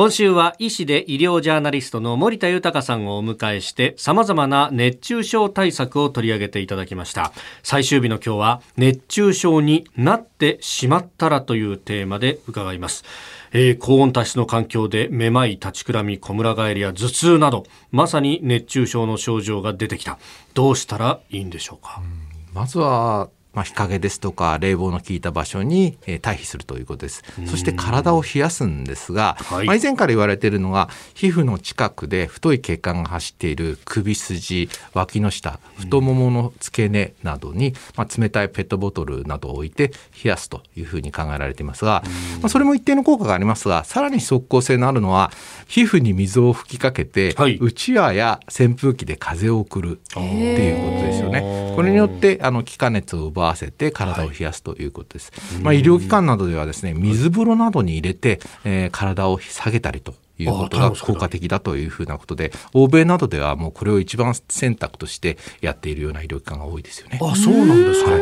今週は医師で医療ジャーナリストの森田豊さんをお迎えして様々な熱中症対策を取り上げていただきました。最終日の今日は熱中症になってしまったらというテーマで伺います。えー、高温多湿の環境でめまい、立ちくらみ、こむら返りや頭痛などまさに熱中症の症状が出てきた。どうしたらいいんでしょうか、うん、まずはまあ、日陰ですとか冷房の効いた場所に、えー、退避するということです。そして体を冷やすんですが、はい、まあ、以前から言われているのが皮膚の近くで太い血管が走っている首筋、脇の下、太ももの付け根などに、まあ、冷たいペットボトルなどを置いて冷やすというふうに考えられていますが、まあ、それも一定の効果がありますが、さらに即効性のあるのは皮膚に水を吹きかけて、はい、うちわや扇風機で風を送るっていうことですよね。これによってあの気化熱を奪奪わせて体を冷やすということです。はい、まあ、医療機関などではですね水風呂などに入れて、えー、体を下げたりということが効果的だというふうなことで欧米などではもうこれを一番選択としてやっているような医療機関が多いですよね。あそうなんですか、は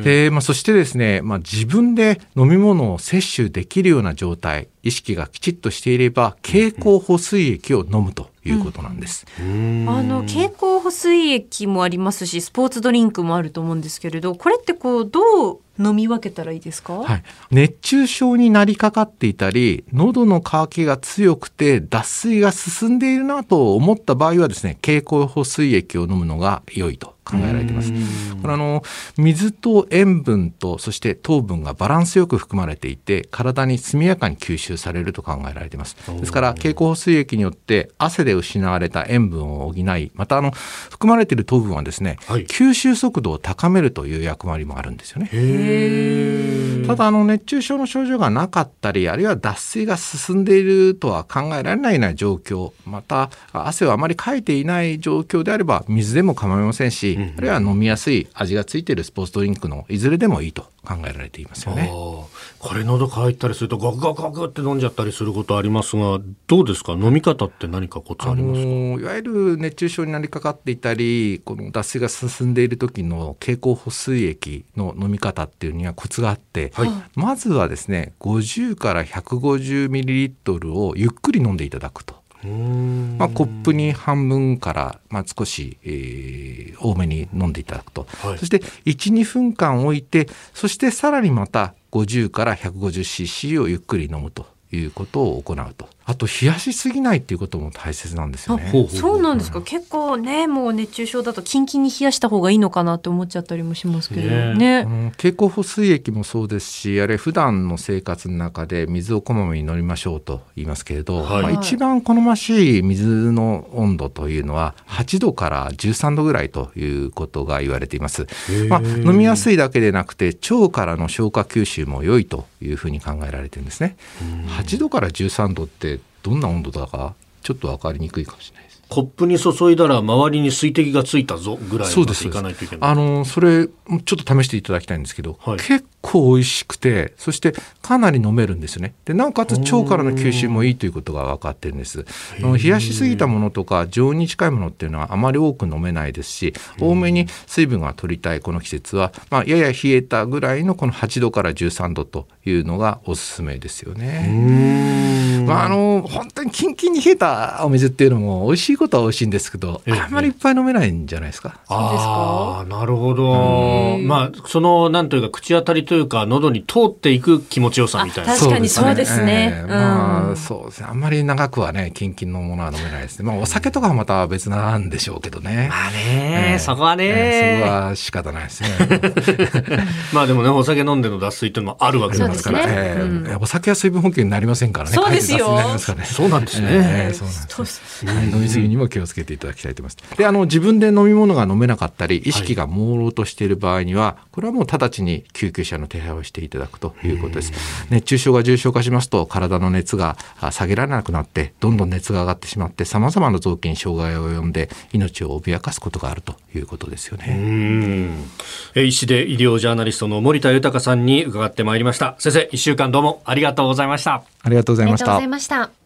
い、でまあ、そしてですね、まあ、自分で飲み物を摂取できるような状態意識がきちっとしていれば経口補水液を飲むということなんです。うん、あの経口補水液もありますしスポーツドリンクもあると思うんですけれどこれってこうどう飲み分けたらいいですか、はい、熱中症になりかかっていたり喉の渇きが強くて脱水が進んでいるなと思った場合はですね経口補水液を飲むのが良いと考えられています。これあの水と塩分とそして糖分がバランスよく含まれていて体に速やかに吸収されると考えられています。ですから経口補水液によって汗で失われた塩分を補いまたあの含まれている糖分はですね、はい、吸収速度を高めるという役割もあるんですよね。ただあの熱中症の症状がなかったりあるいは脱水が進んでいるとは考えられないような状況また汗をあまりかいていない状況であれば水でも構いませんしあるいは飲みやすい味がついているスポーツドリンクのいずれでもいいと考えられていますよね。これ喉乾いたりするとガクガクガクって飲んじゃったりすることありますがどうですか？飲み方って何かコツありますか、いわゆる熱中症になりかかっていたりこの脱水が進んでいる時の経口補水液の飲み方っていうにはコツがあって、はい、まずはですね50から150ミリリットルをゆっくり飲んでいただくと。まあ、コップに半分から、まあ、少し、えー、多めに飲んでいただくと、はい、そして12分間置いてそしてさらにまた50から 150cc をゆっくり飲むということを行うと。あと冷やしすぎないっていうことも大切なんですよね。そうなんですか。結構ね、もう熱中症だとキンキンに冷やした方がいいのかなって思っちゃったりもしますけどね。ね経口補水液もそうですし、あれ普段の生活の中で水をこまめに飲みましょうと言いますけれど、はい、まあ、一番好ましい水の温度というのは8度から13度ぐらいということが言われています。まあ、飲みやすいだけでなくて腸からの消化吸収も良いというふうに考えられてるんですね。8度から13度ってどんな温度だかちょっと分かりにくいかもしれないです。コップに注いだら周りに水滴がついたぞぐらいまでいかないといけない。あのそれちょっと試していただきたいんですけど、はい、結構美味しくてそしてかなり飲めるんですよねでなおかつ腸からの吸収もいいということが分かってるんです冷やしすぎたものとか常温に近いものっていうのはあまり多く飲めないですし多めに水分が取りたいこの季節は、まあ、やや冷えたぐらいのこの8度から13度というのがおすすめですよね。まあ、あの本当にキンキンに冷えたお水っていうのも美味しいことは美味しいんですけど、あんまりいっぱい飲めないんじゃないですか？そうですか？なるほど。まあそのなんというか口当たりというか喉に通っていく気持ちよさみたいな。確かにそうですね。えー、まあ、そうですね。あんまり長くはね、キンキンのものは飲めないですね。まあ、お酒とかはまた別なんでしょうけどね。まあね、えー、そこはね、えー、そこは仕方ないですね。まあでもね、お酒飲んでの脱水っていうのもあるわけですから。ねお酒は水分補給になりませんからね。そうですよ。そうなんですね。えー、そうなんです。飲みすぎにも気をつけていただきたいと思います。で、あの自分で飲み物が飲めなかったり、意識が朦朧としている場合には、これはもう直ちに救急車の手配をしていただくということです。熱中症が重症化しますと体の熱が下げられなくなってどんどん熱が上がってしまってさまざまな臓器に障害を及んで命を脅かすことがあるということですよね。医師で医療ジャーナリストの森田豊さんに伺ってまいりました。先生1週間どうもありがとうございました。ありがとうございました